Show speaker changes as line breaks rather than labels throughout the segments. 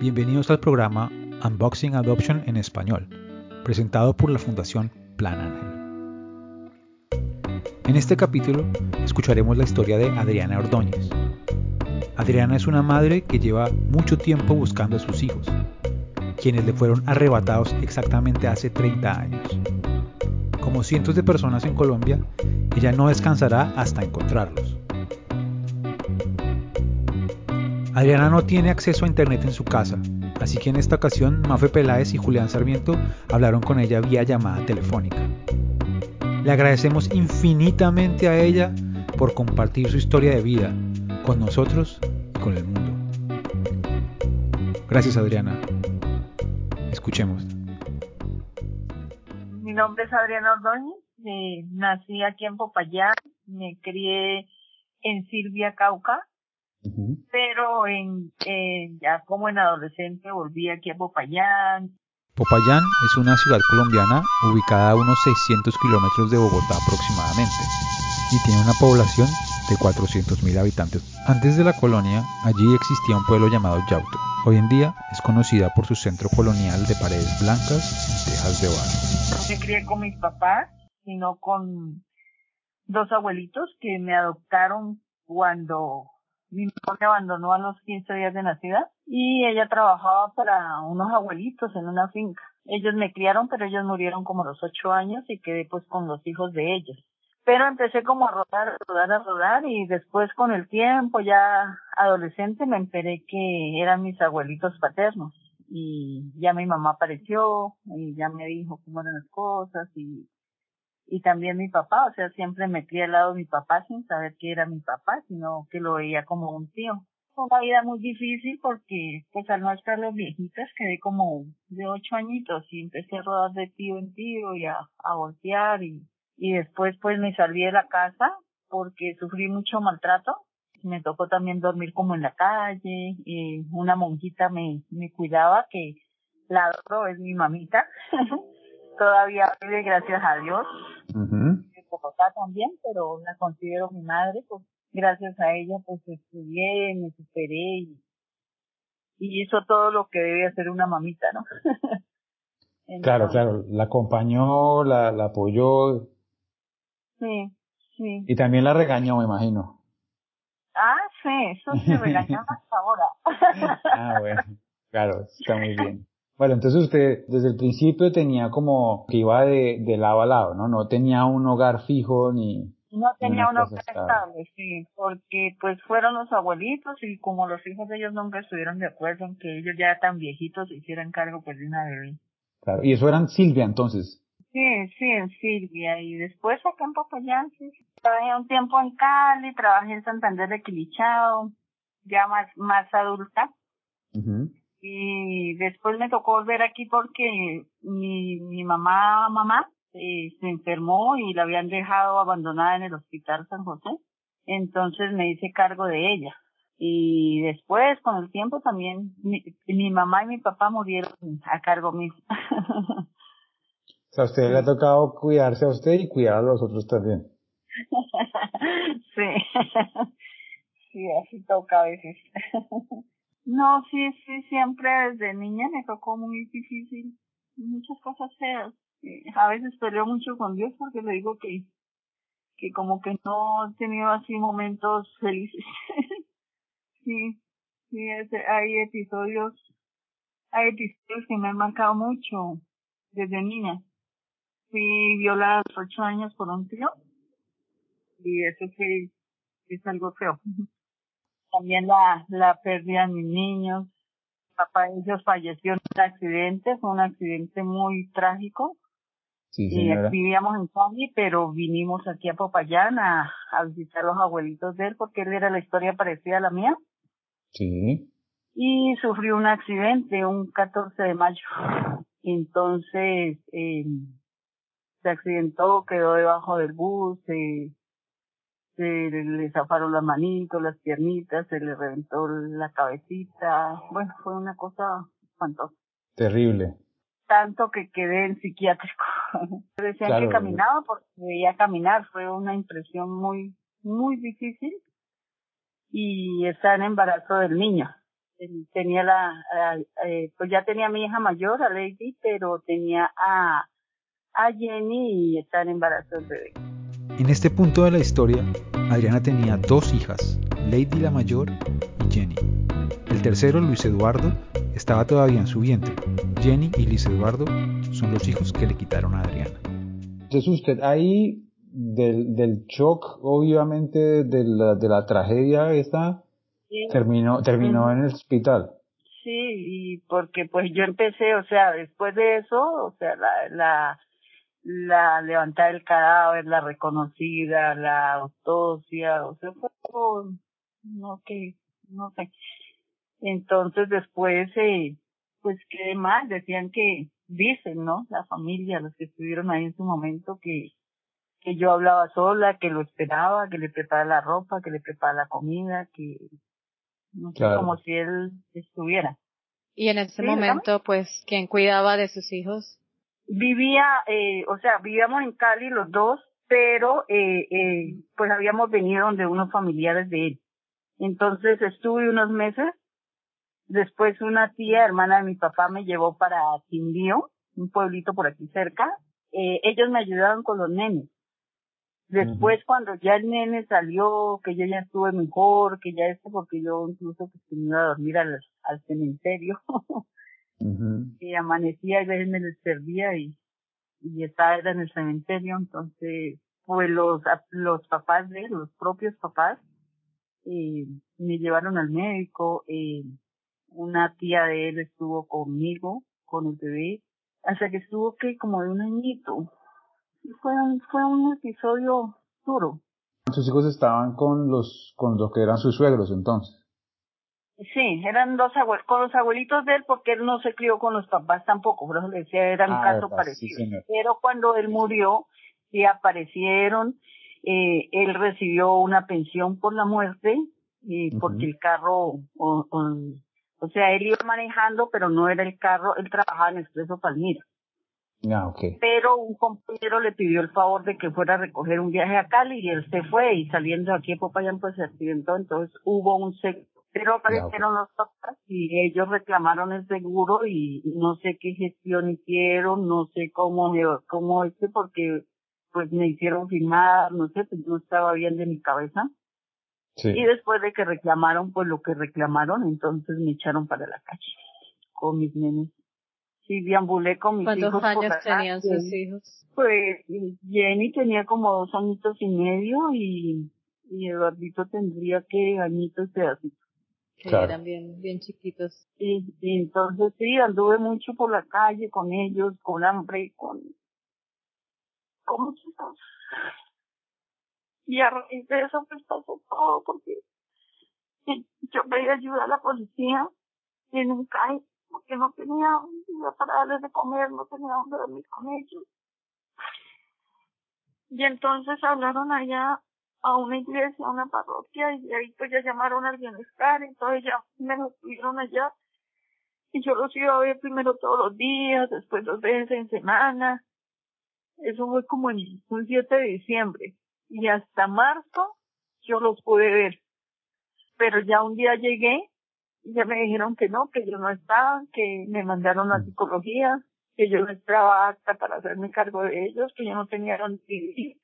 Bienvenidos al programa Unboxing Adoption en español, presentado por la Fundación Plan Ángel. En este capítulo escucharemos la historia de Adriana Ordóñez. Adriana es una madre que lleva mucho tiempo buscando a sus hijos, quienes le fueron arrebatados exactamente hace 30 años. Como cientos de personas en Colombia, ella no descansará hasta encontrarlos. Adriana no tiene acceso a internet en su casa, así que en esta ocasión Mafe Peláez y Julián Sarmiento hablaron con ella vía llamada telefónica. Le agradecemos infinitamente a ella por compartir su historia de vida con nosotros y con el mundo. Gracias Adriana. Escuchemos.
Mi nombre es Adriana Ordóñez, eh, nací aquí en Popayán, me crié en Silvia, Cauca, pero en, ya como en adolescente volví aquí a Popayán.
Popayán es una ciudad colombiana ubicada a unos 600 kilómetros de Bogotá aproximadamente y tiene una población de 400.000 habitantes. Antes de la colonia, allí existía un pueblo llamado Yauto. Hoy en día es conocida por su centro colonial de paredes blancas y tejas de barro.
No me crié con mis papás, sino con dos abuelitos que me adoptaron cuando mi mamá me abandonó a los 15 días de nacida y ella trabajaba para unos abuelitos en una finca. Ellos me criaron, pero ellos murieron como a los ocho años y quedé pues con los hijos de ellos. Pero empecé como a rodar, a rodar, a rodar y después con el tiempo ya adolescente me enteré que eran mis abuelitos paternos y ya mi mamá apareció y ya me dijo cómo eran las cosas y y también mi papá, o sea, siempre me al lado de mi papá sin saber que era mi papá, sino que lo veía como un tío. Fue una vida muy difícil porque, pues al no estar los viejitos, quedé como de ocho añitos y empecé a rodar de tío en tío y a, a voltear y, y después pues me salí de la casa porque sufrí mucho maltrato. Me tocó también dormir como en la calle y una monjita me, me cuidaba que la adoro, es mi mamita. todavía vive, gracias a Dios. Uh Bogotá también, pero la considero mi madre, pues gracias a ella pues estudié, me superé y, y hizo todo lo que debe hacer una mamita, ¿no?
claro, claro, la acompañó, la, la apoyó.
Sí, sí.
Y también la regañó, me imagino.
Ah, sí, eso se regañaba hasta ahora.
ah, bueno, claro, está muy bien. Bueno, entonces usted desde el principio tenía como que iba de, de lado a lado, ¿no? No tenía un hogar fijo ni...
No tenía un hogar estable, sí, porque pues fueron los abuelitos y como los hijos de ellos nunca estuvieron de acuerdo en que ellos ya tan viejitos hicieran cargo pues de una bebé.
Claro, y eso eran Silvia entonces.
Sí, sí, en Silvia. Y después acá en Popayán, sí. Trabajé un tiempo en Cali, trabajé en Santander de Quilichao, ya más, más adulta. Uh y después me tocó volver aquí porque mi, mi mamá, mamá, eh, se enfermó y la habían dejado abandonada en el hospital San José. Entonces me hice cargo de ella. Y después, con el tiempo también, mi, mi mamá y mi papá murieron a cargo mío.
o sea, a usted le ha tocado cuidarse a usted y cuidar a los otros también.
sí. sí, así toca a veces. No, sí, sí, siempre desde niña me tocó muy difícil, muchas cosas feas. Eh, a veces peleo mucho con Dios porque le digo que, que como que no he tenido así momentos felices. sí, sí, hay episodios, hay episodios que me han marcado mucho desde niña. Fui violada a los ocho años por un tío y eso que es algo feo también la, la pérdida de mis niños. Papá de ellos falleció en un accidente, fue un accidente muy trágico.
Sí,
y vivíamos en Cali, pero vinimos aquí a Popayán a, a visitar a los abuelitos de él porque él era la historia parecida a la mía.
Sí.
Y sufrió un accidente un 14 de mayo. Entonces, eh, se accidentó, quedó debajo del bus, eh, se le zafaron las manitos, las piernitas, se le reventó la cabecita. Bueno, fue una cosa espantosa.
Terrible.
Tanto que quedé en psiquiátrico. Decían que caminaba porque veía caminar. Fue una impresión muy, muy difícil. Y está en embarazo del niño. tenía la, eh, pues ya tenía a mi hija mayor, a Lady, pero tenía a, a Jenny y estaba en embarazo del bebé.
En este punto de la historia, Adriana tenía dos hijas, Lady la mayor y Jenny. El tercero, Luis Eduardo, estaba todavía en su vientre. Jenny y Luis Eduardo son los hijos que le quitaron a Adriana.
Entonces usted ahí del, del shock, obviamente, de la, de la tragedia esta, terminó, terminó en el hospital.
Sí, y porque pues yo empecé, o sea, después de eso, o sea, la, la, la levantada del cadáver, la reconocida, la autopsia, o sea, fue no que, no sé. Entonces después, eh, pues qué más, decían que, dicen, ¿no? La familia, los que estuvieron ahí en su momento, que, que yo hablaba sola, que lo esperaba, que le preparaba la ropa, que le preparaba la comida, que no sé, como si él estuviera.
Y en ese momento, pues, ¿quién cuidaba de sus hijos?
Vivía, eh, o sea, vivíamos en Cali los dos, pero eh, eh, pues habíamos venido donde unos familiares de él. Entonces estuve unos meses. Después una tía, hermana de mi papá, me llevó para Quindío, un pueblito por aquí cerca. Eh, ellos me ayudaron con los nenes. Después, cuando ya el nene salió, que yo ya estuve mejor, que ya este, porque yo incluso pues, me iba a dormir al, al cementerio. Y amanecía y a veces me servía y, y estaba en el cementerio. Entonces, pues los, los papás de los propios papás, eh, me llevaron al médico. Eh, una tía de él estuvo conmigo, con el bebé, hasta que estuvo que como de un añito fue un, fue un episodio duro.
Sus hijos estaban con los, con los que eran sus suegros entonces.
Sí, eran dos abuelos, con los abuelitos de él porque él no se crió con los papás tampoco, por eso le decía, era un ah, caso parecido. Pero cuando él murió, sí aparecieron, eh, él recibió una pensión por la muerte, y porque el carro, o, o, sea, él iba manejando, pero no era el carro, él trabajaba en Expreso Palmira.
Ah,
Pero un compañero le pidió el favor de que fuera a recoger un viaje a Cali y él se fue y saliendo aquí a Popayán pues se accidentó, entonces hubo un seguro, pero aparecieron los papás y ellos reclamaron el seguro y no sé qué gestión hicieron, no sé cómo, cómo hice porque pues me hicieron firmar, no sé, pues no estaba bien de mi cabeza. Y después de que reclamaron pues lo que reclamaron, entonces me echaron para la calle con mis nenes y deambulé con mis hijos.
¿Cuántos años tenían sus hijos?
Pues Jenny tenía como dos añitos y medio y, y Eduardito tendría que añitos y pedacitos.
Que eran bien, bien chiquitos.
Y, y, entonces sí, anduve mucho por la calle con ellos, con hambre, con, con muchas cosas. Y a raíz de eso pues pasó todo porque yo pedí ayuda a la policía y nunca porque no tenía día para darles de comer, no tenía donde dormir con ellos. Y entonces hablaron allá a una iglesia, a una parroquia, y ahí pues ya llamaron al bienestar, entonces ya me lo tuvieron allá. Y yo los iba a ver primero todos los días, después dos veces en semana. Eso fue como el 7 de diciembre. Y hasta marzo yo los pude ver. Pero ya un día llegué ya me dijeron que no, que yo no estaba, que me mandaron a psicología, que yo no estaba apta para hacerme cargo de ellos, que yo no tenía donde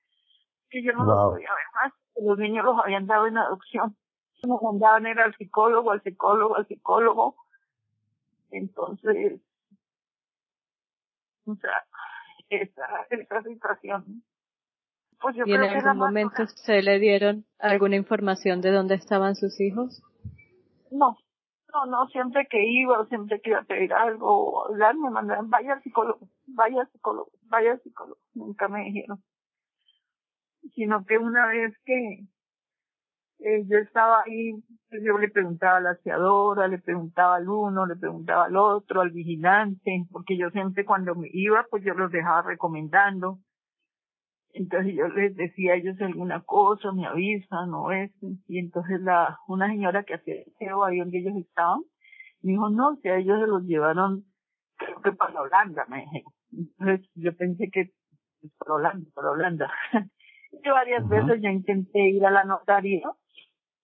que yo no los podía ver más, que los niños los habían dado en adopción. Me mandaban era al psicólogo, al psicólogo, al psicólogo. Entonces, o sea, esa, esa situación.
Pues yo ¿Y en algún momento se le dieron alguna información de dónde estaban sus hijos?
No, no, no, siempre que iba o siempre que iba a pedir algo o hablar, me mandaban, vaya al psicólogo, vaya al psicólogo, vaya al psicólogo. Nunca me dijeron. Sino que una vez que eh, yo estaba ahí, pues yo le preguntaba a la aseadora, le preguntaba al uno, le preguntaba al otro, al vigilante, porque yo siempre cuando me iba, pues yo los dejaba recomendando entonces yo les decía a ellos alguna cosa, me avisan o eso. Y entonces la, una señora que hacía el ahí donde ellos estaban, me dijo, no, si a ellos se los llevaron, creo que para Holanda, me dijeron. Entonces yo pensé que, para Holanda, para Holanda. yo varias veces ya intenté ir a la notaría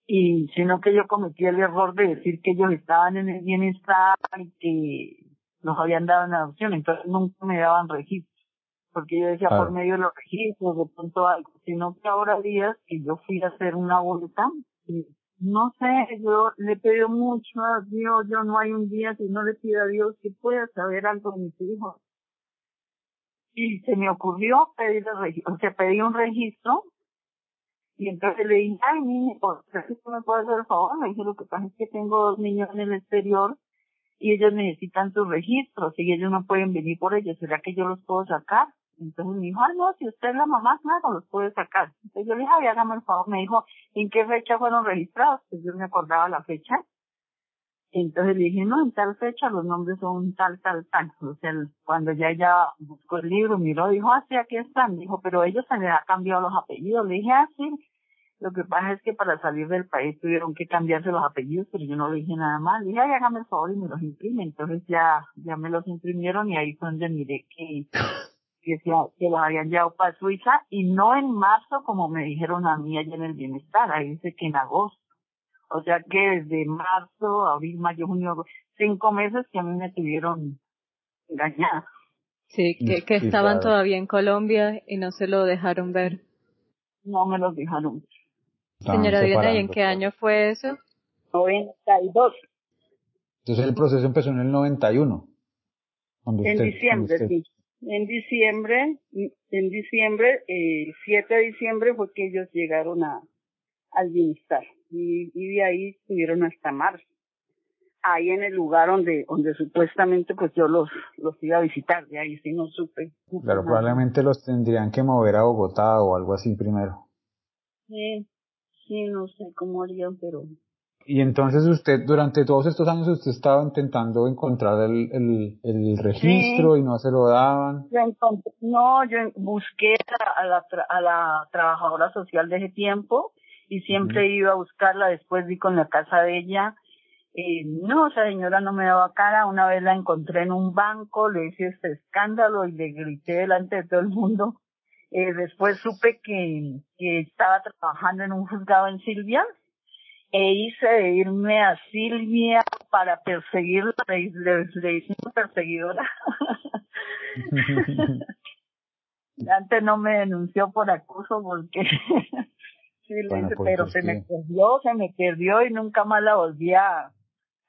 y sino que yo cometí el error de decir que ellos estaban en el bienestar y que nos habían dado en adopción, entonces nunca me daban registro, porque yo decía por medio de los registros, de pronto algo, sino que ahora días que yo fui a hacer una vuelta, y no sé, yo le pido mucho a Dios, yo no hay un día que no le pida a Dios que pueda saber algo de mis hijos. Y se me ocurrió pedir el o sea, pedí un registro y entonces le dije, ay, niño, ¿crees que me puede hacer el favor? Me dije, lo que pasa es que tengo dos niños en el exterior y ellos necesitan sus registros y ellos no pueden venir por ellos. ¿Será que yo los puedo sacar? Entonces me dijo, ah, no, si usted es la mamá, claro, los puede sacar. Entonces yo le dije, ay, el favor. Me dijo, ¿en qué fecha fueron registrados? Pues yo me acordaba la fecha. Entonces le dije, no, en tal fecha los nombres son tal, tal, tal. O sea, cuando ya ella buscó el libro, miró, dijo, ah, sí, aquí están. Dijo, pero ellos se les ha cambiado los apellidos. Le dije, ah, sí. Lo que pasa es que para salir del país tuvieron que cambiarse los apellidos, pero yo no le dije nada más. Le dije, ay, hágame el favor y me los imprime. Entonces ya, ya me los imprimieron y ahí fue donde miré que, que, se, que los habían llevado para Suiza y no en marzo como me dijeron a mí allá en el bienestar. Ahí dice que en agosto. O sea que desde marzo, abril, mayo, junio, cinco meses que a mí me tuvieron engañada.
Sí, que, que estaban todavía en Colombia y no se lo dejaron ver.
No me los dejaron ver.
Señora Diana, ¿y en qué año fue eso?
92.
Entonces el proceso empezó en el 91.
en diciembre, sí. En diciembre, en diciembre, el 7 de diciembre fue que ellos llegaron a, al bienestar y, y de ahí estuvieron hasta marzo. Ahí en el lugar donde, donde supuestamente pues yo los, los iba a visitar, de ahí sí no supe.
Claro, probablemente los tendrían que mover a Bogotá o algo así primero.
Sí, sí, no sé cómo harían, pero...
Y entonces usted, durante todos estos años, usted estaba intentando encontrar el, el, el registro y no se lo daban.
no, yo busqué a la, a la trabajadora social de ese tiempo y siempre iba a buscarla, después vi con la casa de ella, eh, no, esa señora no me daba cara, una vez la encontré en un banco, le hice este escándalo y le grité delante de todo el mundo. Eh, después supe que, que estaba trabajando en un juzgado en Silvia e hice de irme a Silvia para perseguirla, le, le, le hice una perseguidora. Antes no me denunció por acoso porque pues pero se me perdió, se me perdió y nunca más la volví a,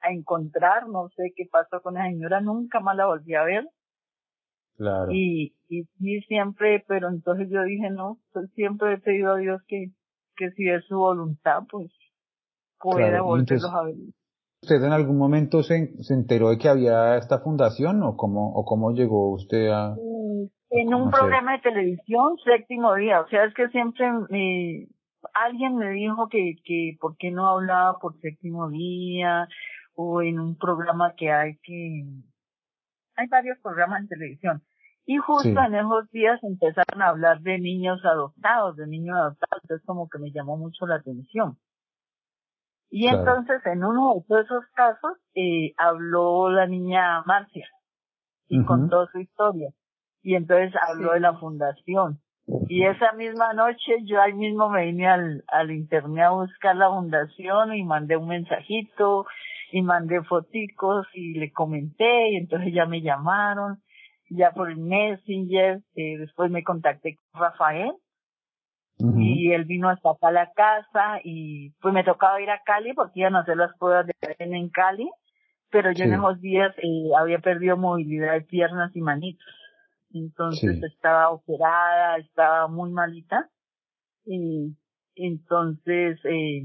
encontrar, no sé qué pasó con la señora, nunca más la volví a ver.
Claro.
Y, y siempre, pero entonces yo dije, no, pues siempre he pedido a Dios que, que si es su voluntad, pues pueda volverlos a ver.
¿Usted en algún momento se, se enteró de que había esta fundación o cómo, o cómo llegó usted a...
Mm, en un programa de televisión, séptimo día, o sea, es que siempre me, alguien me dijo que, que por qué no hablaba por séptimo día o en un programa que hay que hay varios programas en televisión y justo en esos días empezaron a hablar de niños adoptados, de niños adoptados, entonces como que me llamó mucho la atención. Y entonces en uno de todos esos casos eh, habló la niña Marcia y contó su historia. Y entonces habló de la fundación. Y esa misma noche yo ahí mismo me vine al, al internet a buscar la fundación y mandé un mensajito y mandé foticos y le comenté y entonces ya me llamaron. Ya por el Messenger, eh, después me contacté con Rafael y él vino hasta acá a la casa y pues me tocaba ir a Cali porque iban a hacer las pruebas de ADN en Cali, pero yo en esos días eh, había perdido movilidad de piernas y manitos entonces estaba operada, estaba muy malita. Y entonces, eh,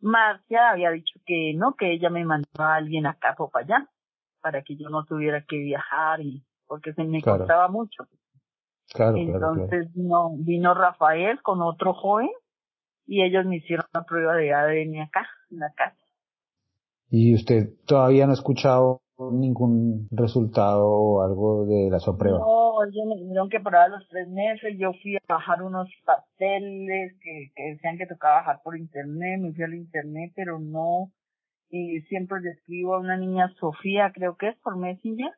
Marcia había dicho que no, que ella me mandaba a alguien acá o para allá, para que yo no tuviera que viajar y porque se me costaba mucho.
Claro,
entonces Vino, vino Rafael con otro joven y ellos me hicieron una prueba de ADN acá, en la casa.
¿Y usted todavía no ha escuchado ningún resultado o algo de la prueba?
No, ellos me dijeron que para los tres meses yo fui a bajar unos pasteles que, que decían que tocaba bajar por internet, me fui al internet, pero no, y siempre le escribo a una niña Sofía, creo que es por Messenger,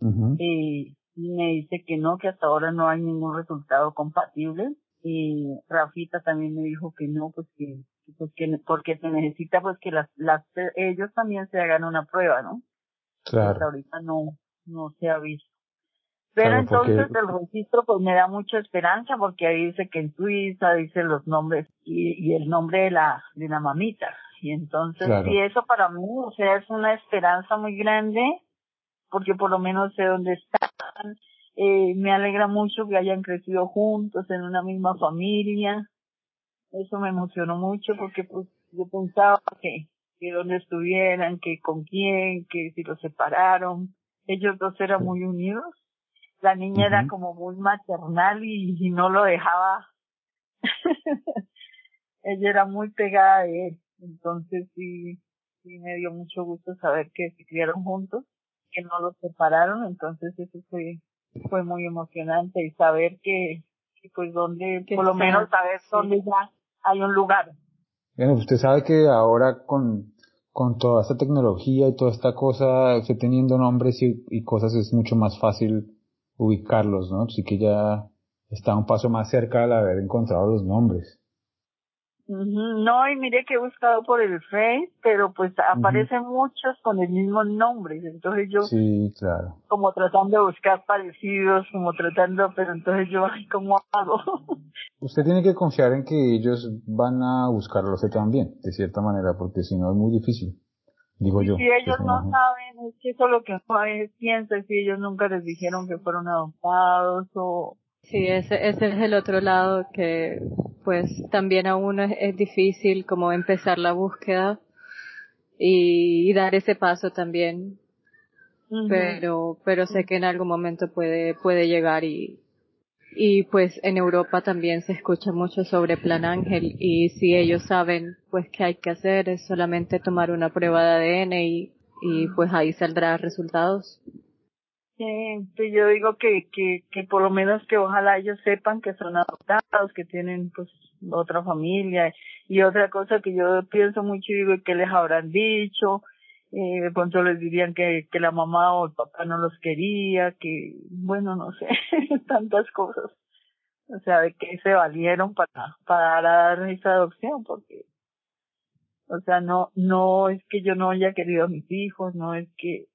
y me dice que no, que hasta ahora no hay ningún resultado compatible, y Rafita también me dijo que no, pues que, porque, porque se necesita pues que las, las, ellos también se hagan una prueba, ¿no?
Claro.
Ahorita no, no se ha visto. Pero entonces el registro pues me da mucha esperanza porque ahí dice que en Suiza dice los nombres y, y el nombre de la, de la mamita. Y entonces, y eso para mí, o sea, es una esperanza muy grande porque por lo menos sé dónde están. Eh, me alegra mucho que hayan crecido juntos en una misma familia. Eso me emocionó mucho porque pues yo pensaba que, que dónde estuvieran, que con quién, que si los separaron. Ellos dos eran muy unidos la niña era como muy maternal y, no lo dejaba. Ella era muy pegada de él. Entonces sí, sí me dio mucho gusto saber que se criaron juntos, que no los separaron. Entonces eso fue, fue muy emocionante y saber que, pues donde, por lo menos saber dónde ya hay un lugar.
Bueno, usted sabe que ahora con, con toda esta tecnología y toda esta cosa, usted teniendo nombres y, y cosas es mucho más fácil ubicarlos, ¿no? Sí que ya está un paso más cerca al haber encontrado los nombres.
No, y mire que he buscado por el Face, pero pues aparecen muchos con el mismo nombre, entonces yo
sí, claro.
como tratando de buscar parecidos, como tratando, pero entonces yo, ay, ¿cómo hago?
Usted tiene que confiar en que ellos van a buscarlo usted también, de cierta manera, porque si no es muy difícil digo yo.
Si ellos no saben, es que eso es lo que uno piensa, si ellos nunca les dijeron que fueron adoptados o...
Sí, ese, ese es el otro lado que pues también a uno es, difícil como empezar la búsqueda y, dar ese paso también. Pero, pero sé que en algún momento puede, puede llegar y, y pues en Europa también se escucha mucho sobre Plan Ángel y si ellos saben pues qué hay que hacer es solamente tomar una prueba de ADN y, y pues ahí saldrá resultados.
Sí, pues yo digo que, que, que por lo menos que ojalá ellos sepan que son adoptados, que tienen pues otra familia y otra cosa que yo pienso mucho y digo que les habrán dicho, eh, de pronto les dirían que, que la mamá o el papá no los quería, que, bueno, no sé, tantas cosas. O sea, de que se valieron para, para dar esa adopción, porque, o sea, no, no es que yo no haya querido a mis hijos, no es que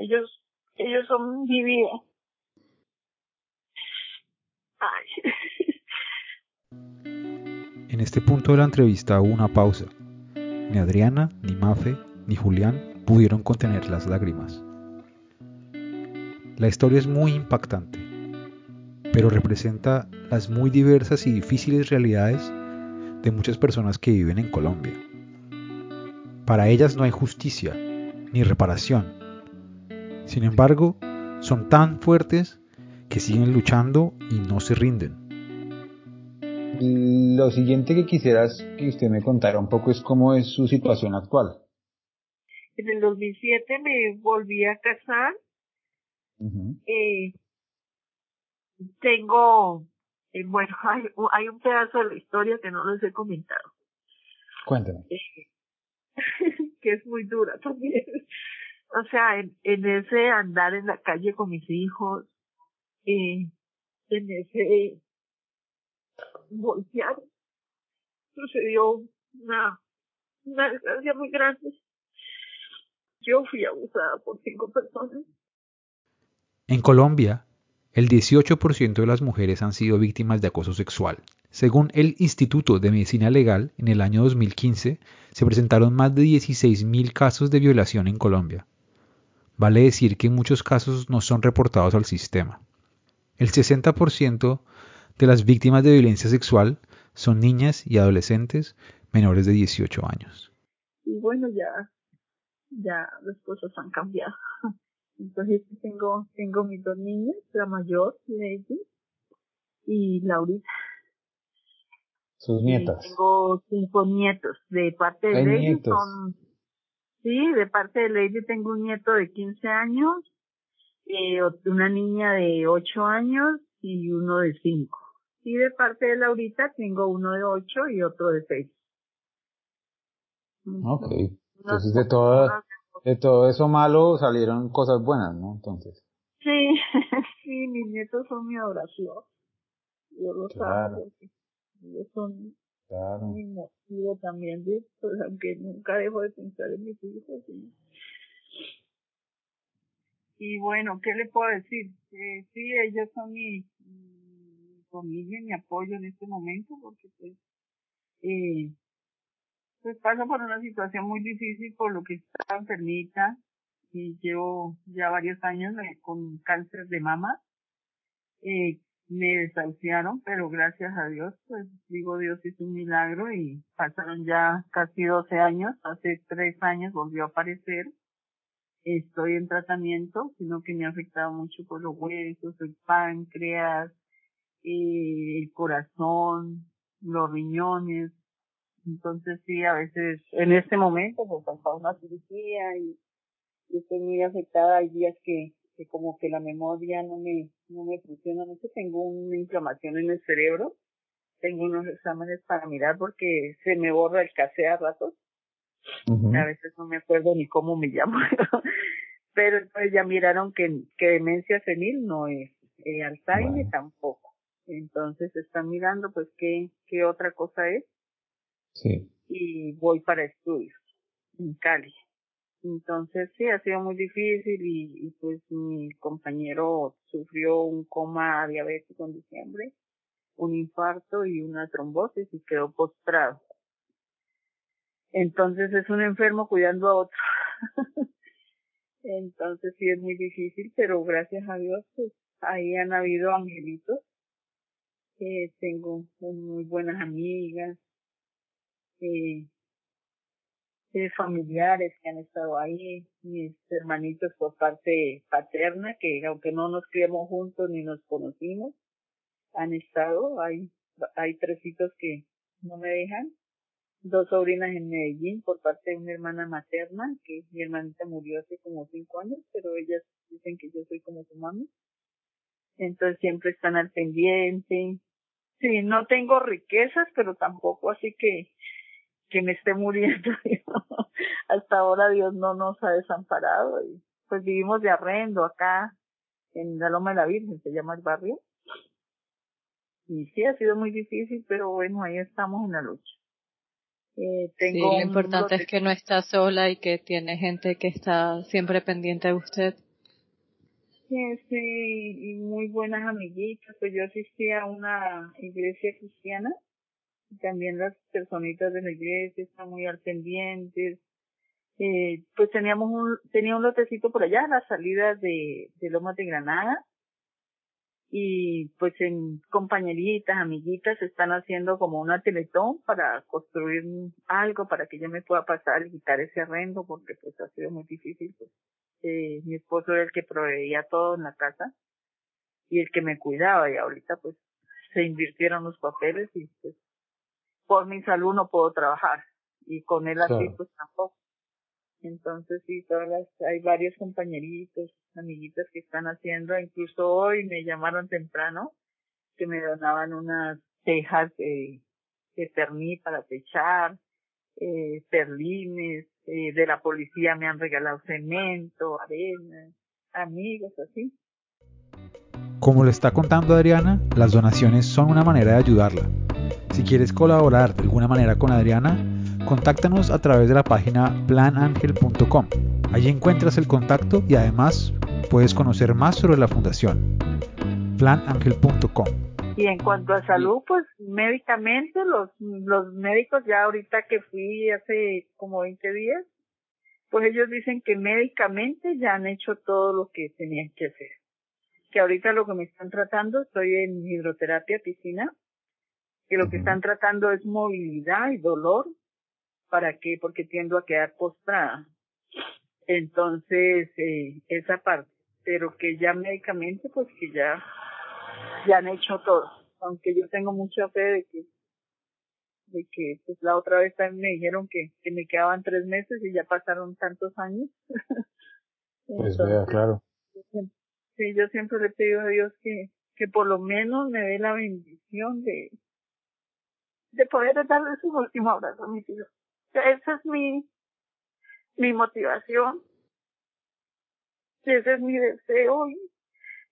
ellos, ellos son mi vida.
En este punto de la entrevista hubo una pausa. Ni Adriana, ni Mafe, ni Julián pudieron contener las lágrimas. La historia es muy impactante, pero representa las muy diversas y difíciles realidades de muchas personas que viven en Colombia. Para ellas no hay justicia ni reparación. Sin embargo, son tan fuertes que siguen luchando y no se rinden.
Lo siguiente que quisieras que usted me contara un poco es cómo es su situación actual.
En el 2007 me volví a casar. eh, tengo, eh, bueno, hay, hay, un pedazo de la historia que no les he comentado.
Cuéntame.
Eh, que es muy dura también. O sea, en, ese andar en la calle con mis hijos, eh, en ese voltear, sucedió una desgracia muy grande yo fui abusada por cinco personas.
En Colombia, el 18% de las mujeres han sido víctimas de acoso sexual. Según el Instituto de Medicina Legal, en el año 2015 se presentaron más de 16.000 casos de violación en Colombia. Vale decir que en muchos casos no son reportados al sistema. El 60% de las víctimas de violencia sexual son niñas y adolescentes menores de 18 años.
Y bueno, ya ya las cosas han cambiado. Entonces tengo, tengo mis dos niñas, la mayor, Lady, y Laurita.
Sus nietas.
tengo cinco nietos. De parte de Lady son, sí, de parte de Lady tengo un nieto de 15 años, eh, una niña de 8 años y uno de 5. Y de parte de Laurita tengo uno de 8 y otro de 6.
Ok. Entonces de todo, de todo eso malo salieron cosas buenas, ¿no? Entonces.
Sí, sí, mis nietos son mi adoración. Yo lo claro. ellos son, Claro. Mi también de aunque nunca dejo de pensar en mis hijos. Y, bueno, ¿qué le puedo decir? Eh, sí, ellos son mi, mi familia, mi apoyo en este momento, porque pues, eh, pues paso por una situación muy difícil por lo que está enfermita y llevo ya varios años con cáncer de mama. Eh, me desahuciaron, pero gracias a Dios, pues digo, Dios hizo un milagro y pasaron ya casi 12 años, hace tres años volvió a aparecer estoy en tratamiento, sino que me ha afectado mucho por los huesos, el páncreas, eh, el corazón, los riñones. Entonces sí, a veces en este momento pues pasado una cirugía y, estoy muy afectada. Hay días que, que como que la memoria no me, no me funciona mucho. Tengo una inflamación en el cerebro. Tengo unos exámenes para mirar porque se me borra el café a ratos a veces no me acuerdo ni cómo me llamo. Pero pues ya miraron que, que demencia senil no es, eh, Alzheimer tampoco. Entonces están mirando pues qué, qué otra cosa es.
Sí.
Y voy para estudios en Cali. Entonces sí, ha sido muy difícil y, y pues mi compañero sufrió un coma diabético en diciembre, un infarto y una trombosis y quedó postrado. Entonces es un enfermo cuidando a otro. Entonces sí es muy difícil, pero gracias a Dios, pues ahí han habido angelitos. Eh, tengo muy buenas amigas, eh, eh, familiares que han estado ahí, mis hermanitos por parte paterna, que aunque no nos criamos juntos ni nos conocimos, han estado, hay, hay tres hijos que no me dejan, dos sobrinas en Medellín por parte de una hermana materna, que mi hermanita murió hace como cinco años, pero ellas dicen que yo soy como su mami. Entonces siempre están al pendiente. Sí, no tengo riquezas, pero tampoco así que, que me esté muriendo. Hasta ahora Dios no nos ha desamparado y pues vivimos de arrendo acá en la Loma de la Virgen, se llama el barrio. Y sí, ha sido muy difícil, pero bueno, ahí estamos en la lucha.
Eh, tengo sí, lo importante es que no está sola y que tiene gente que está siempre pendiente de usted.
Sí, sí, y muy buenas amiguitas. Pues yo asistía a una iglesia cristiana también las personitas de la iglesia están muy al pendientes. Eh, pues teníamos un, tenía un lotecito por allá a la salida de, de Lomas de Granada y pues en compañeritas, amiguitas están haciendo como una teletón para construir algo para que yo me pueda pasar y quitar ese arrendo porque pues ha sido muy difícil pues eh, mi esposo era el que proveía todo en la casa y el que me cuidaba y ahorita pues se invirtieron los papeles y pues por mi salud no puedo trabajar y con él así pues tampoco entonces sí, todas las, hay varios compañeritos, amiguitas que están haciendo, incluso hoy me llamaron temprano que me donaban unas tejas de, de perní para techar, eh, perlines, eh, de la policía me han regalado cemento, arena, amigos así.
Como le está contando Adriana, las donaciones son una manera de ayudarla. Si quieres colaborar de alguna manera con Adriana, Contáctanos a través de la página planangel.com. Allí encuentras el contacto y además puedes conocer más sobre la fundación. planangel.com.
Y en cuanto a salud, pues médicamente, los, los médicos ya ahorita que fui hace como 20 días, pues ellos dicen que médicamente ya han hecho todo lo que tenían que hacer. Que ahorita lo que me están tratando, estoy en hidroterapia piscina, que lo que están tratando es movilidad y dolor, ¿Para qué? Porque tiendo a quedar postrada. Entonces, eh, esa parte. Pero que ya médicamente, pues que ya, ya han hecho todo. Aunque yo tengo mucha fe de que, de que, pues la otra vez también me dijeron que, que me quedaban tres meses y ya pasaron tantos años.
pues vea, claro.
Sí, yo siempre le pido a Dios que, que por lo menos me dé la bendición de, de poder darle su último abrazo a mis hijos. Esa es mi, mi motivación. Ese es mi deseo. Y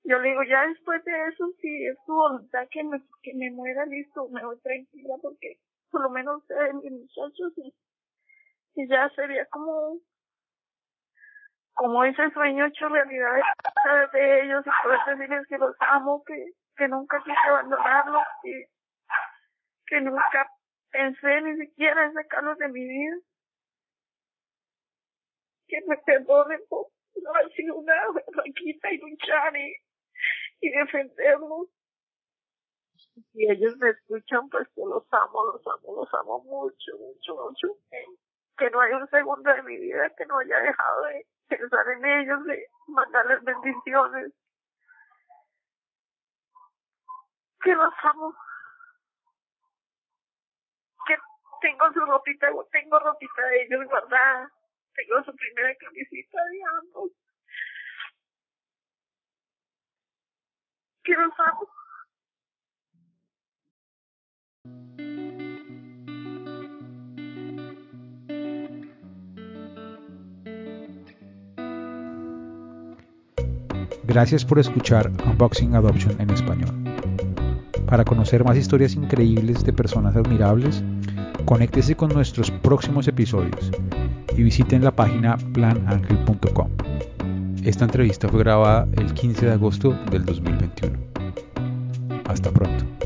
yo le digo, ya después de eso, si es tu voluntad que me, que me muera, listo, me voy tranquila porque por lo menos de mis muchachos y, y ya sería como como ese sueño hecho realidad de ellos y poder decirles que los amo, que, que nunca quise abandonarlos, que, que nunca pensé ni siquiera en sacarlos de mi vida. Que me perdonen por no haber sido una blanquita y luchar y, y defenderlos. Si ellos me escuchan, pues que los amo, los amo, los amo mucho, mucho, mucho. Que no hay un segundo de mi vida que no haya dejado de pensar en ellos, de mandarles bendiciones. Que los amo. Que tengo su ropita, tengo ropita de ellos guardada. Tengo su primera camisita de ambos. Que los amo.
Gracias por escuchar Unboxing Adoption en español. Para conocer más historias increíbles de personas admirables, conéctese con nuestros próximos episodios y visiten la página planangel.com. Esta entrevista fue grabada el 15 de agosto del 2021. Hasta pronto.